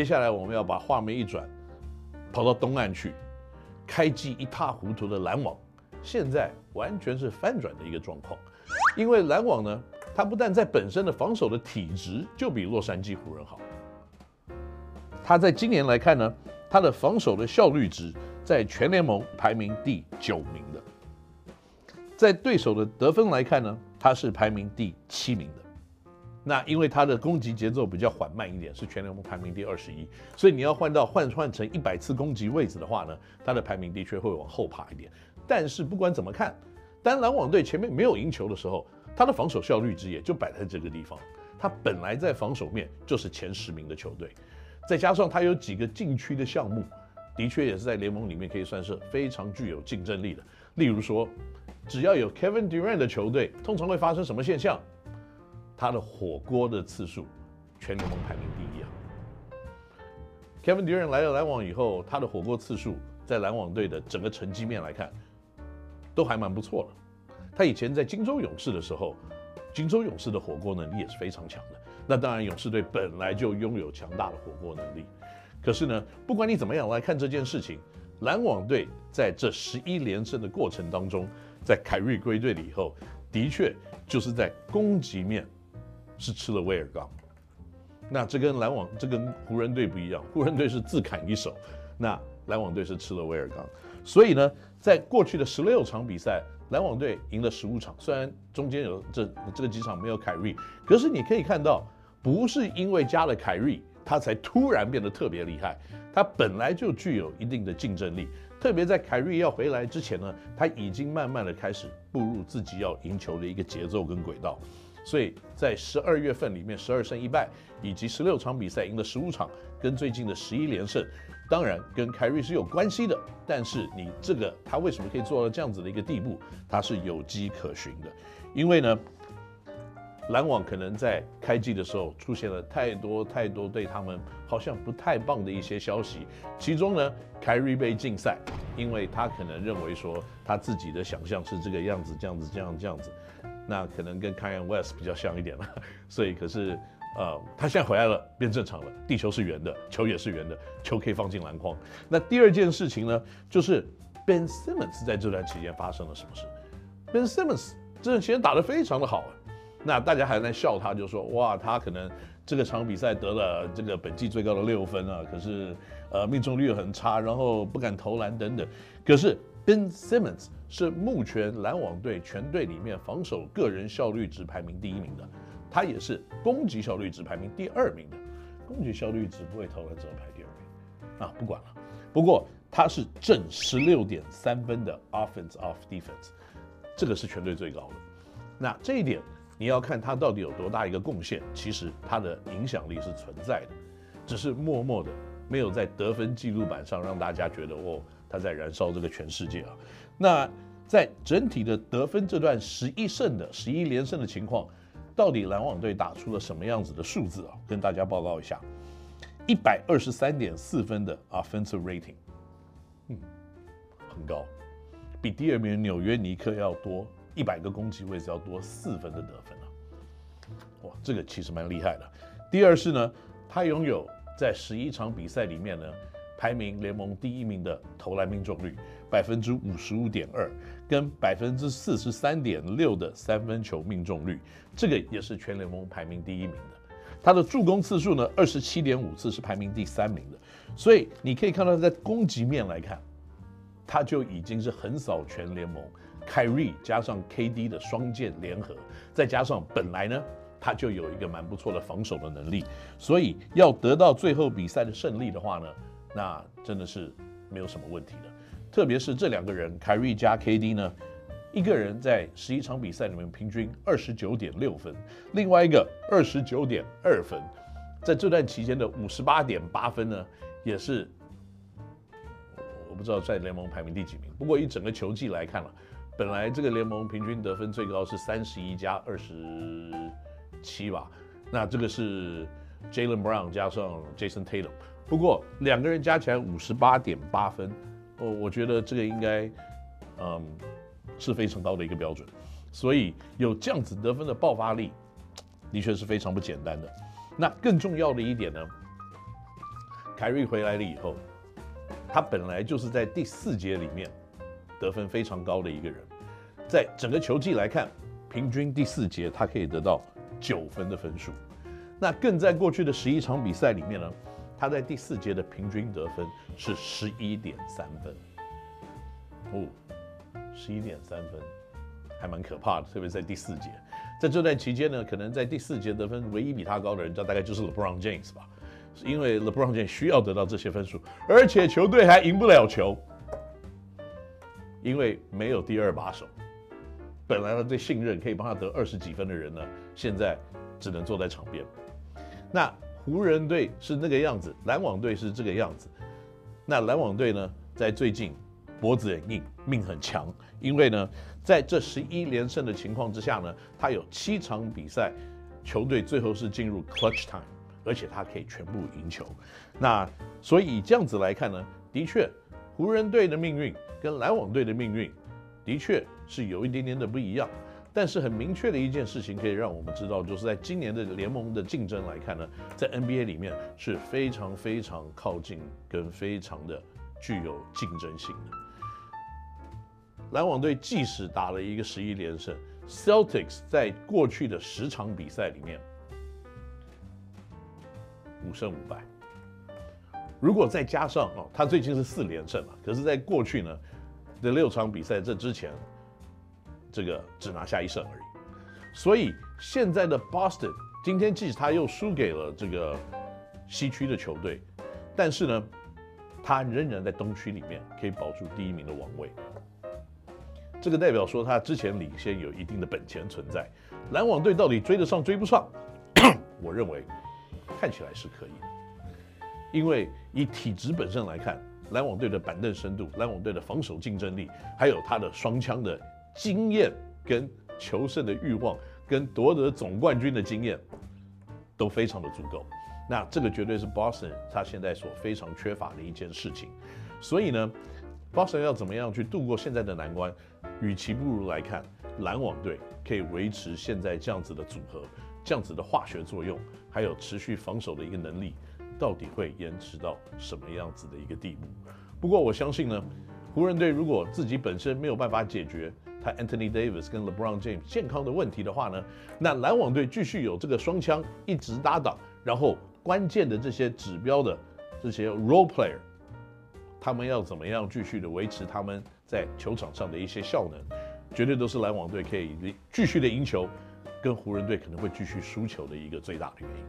接下来我们要把画面一转，跑到东岸去，开机一塌糊涂的篮网，现在完全是翻转的一个状况。因为篮网呢，它不但在本身的防守的体质就比洛杉矶湖人好，它在今年来看呢，它的防守的效率值在全联盟排名第九名的，在对手的得分来看呢，它是排名第七名的。那因为它的攻击节奏比较缓慢一点，是全联盟排名第二十一，所以你要换到换换成一百次攻击位置的话呢，它的排名的确会往后爬一点。但是不管怎么看，当篮网队前面没有赢球的时候，他的防守效率值也就摆在这个地方。他本来在防守面就是前十名的球队，再加上他有几个禁区的项目，的确也是在联盟里面可以算是非常具有竞争力的。例如说，只要有 Kevin Durant 的球队，通常会发生什么现象？他的火锅的次数，全联盟排名第一啊。Kevin Durant 来了篮网以后，他的火锅次数在篮网队的整个成绩面来看，都还蛮不错的。他以前在金州勇士的时候，金州勇士的火锅能力也是非常强的。那当然，勇士队本来就拥有强大的火锅能力。可是呢，不管你怎么样来看这件事情，篮网队在这十一连胜的过程当中，在凯瑞归队了以后，的确就是在攻击面。是吃了威尔刚，那这跟篮网这跟湖人队不一样，湖人队是自砍一手，那篮网队是吃了威尔刚，所以呢，在过去的十六场比赛，篮网队赢了十五场，虽然中间有这这个几场没有凯瑞，可是你可以看到，不是因为加了凯瑞，他才突然变得特别厉害，他本来就具有一定的竞争力，特别在凯瑞要回来之前呢，他已经慢慢的开始步入自己要赢球的一个节奏跟轨道。所以在十二月份里面，十二胜一败，以及十六场比赛赢了十五场，跟最近的十一连胜，当然跟凯瑞是有关系的。但是你这个他为什么可以做到这样子的一个地步，他是有迹可循的。因为呢，篮网可能在开季的时候出现了太多太多对他们好像不太棒的一些消息，其中呢，凯瑞被禁赛，因为他可能认为说他自己的想象是这个样子，这样子，这样这样子。那可能跟 Kanye West 比较像一点了，所以可是，呃，他现在回来了，变正常了，地球是圆的，球也是圆的，球可以放进篮筐。那第二件事情呢，就是 Ben Simmons 在这段期间发生了什么事？Ben Simmons 这段期间打得非常的好，那大家还在笑他，就说哇，他可能这个场比赛得了这个本季最高的六分啊，可是呃命中率很差，然后不敢投篮等等，可是。Ben Simmons 是目前篮网队全队里面防守个人效率值排名第一名的，他也是攻击效率值排名第二名的。攻击效率值不会投篮之后排第二名啊，不管了。不过他是正十六点三分的 Offense of Defense，这个是全队最高的。那这一点你要看他到底有多大一个贡献，其实他的影响力是存在的，只是默默的没有在得分记录板上让大家觉得哦。他在燃烧这个全世界啊！那在整体的得分这段十一胜的十一连胜的情况，到底篮网队打出了什么样子的数字啊？跟大家报告一下：一百二十三点四分的 offensive rating，嗯，很高，比第二名纽约尼克要多一百个攻击位置要多四分的得分啊！哇，这个其实蛮厉害的。第二是呢，他拥有在十一场比赛里面呢。排名联盟第一名的投篮命中率百分之五十五点二，跟百分之四十三点六的三分球命中率，这个也是全联盟排名第一名的。他的助攻次数呢，二十七点五次是排名第三名的。所以你可以看到，在攻击面来看，他就已经是横扫全联盟。凯瑞加上 KD 的双剑联合，再加上本来呢，他就有一个蛮不错的防守的能力，所以要得到最后比赛的胜利的话呢，那真的是没有什么问题的，特别是这两个人，凯瑞加 KD 呢，一个人在十一场比赛里面平均二十九点六分，另外一个二十九点二分，在这段期间的五十八点八分呢，也是我不知道在联盟排名第几名。不过以整个球季来看了，本来这个联盟平均得分最高是三十一加二十七吧，那这个是 Jalen Brown 加上 Jason Tatum。不过两个人加起来五十八点八分，我我觉得这个应该，嗯，是非常高的一个标准，所以有这样子得分的爆发力，的确是非常不简单的。那更重要的一点呢，凯瑞回来了以后，他本来就是在第四节里面得分非常高的一个人，在整个球季来看，平均第四节他可以得到九分的分数。那更在过去的十一场比赛里面呢，他在第四节的平均得分是十一点三分。哦，十一点三分，还蛮可怕的，特别在第四节。在这段期间呢，可能在第四节得分唯一比他高的人，大概就是 LeBron James 吧。因为 LeBron James 需要得到这些分数，而且球队还赢不了球，因为没有第二把手。本来他最信任可以帮他得二十几分的人呢，现在只能坐在场边。那湖人队是那个样子，篮网队是这个样子。那篮网队呢，在最近脖子很硬，命很强，因为呢。在这十一连胜的情况之下呢，他有七场比赛，球队最后是进入 clutch time，而且他可以全部赢球。那所以以这样子来看呢，的确，湖人队的命运跟篮网队的命运，的确是有一点点的不一样。但是很明确的一件事情可以让我们知道，就是在今年的联盟的竞争来看呢，在 NBA 里面是非常非常靠近跟非常的具有竞争性的。篮网队即使打了一个十一连胜，Celtics 在过去的十场比赛里面五胜五败。如果再加上哦，他最近是四连胜嘛，可是在过去呢的六场比赛这之前，这个只拿下一胜而已。所以现在的 Boston 今天即使他又输给了这个西区的球队，但是呢，他仍然在东区里面可以保住第一名的王位。这个代表说他之前领先有一定的本钱存在，篮网队到底追得上追不上？我认为看起来是可以的，因为以体质本身来看，篮网队的板凳深度、篮网队的防守竞争力，还有他的双枪的经验、跟求胜的欲望、跟夺得总冠军的经验，都非常的足够。那这个绝对是 Boston 他现在所非常缺乏的一件事情。所以呢，Boston 要怎么样去度过现在的难关？与其不如来看篮网队可以维持现在这样子的组合，这样子的化学作用，还有持续防守的一个能力，到底会延迟到什么样子的一个地步？不过我相信呢，湖人队如果自己本身没有办法解决他 Anthony Davis 跟 LeBron James 健康的问题的话呢，那篮网队继续有这个双枪一直搭档，然后关键的这些指标的这些 role player，他们要怎么样继续的维持他们？在球场上的一些效能，绝对都是篮网队可以继续的赢球，跟湖人队可能会继续输球的一个最大的原因。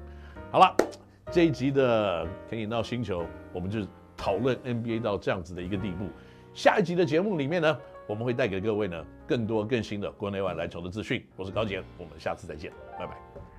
好了，这一集的《肯饮 NOW 星球》，我们就讨论 NBA 到这样子的一个地步。下一集的节目里面呢，我们会带给各位呢更多更新的国内外篮球的资讯。我是高杰，我们下次再见，拜拜。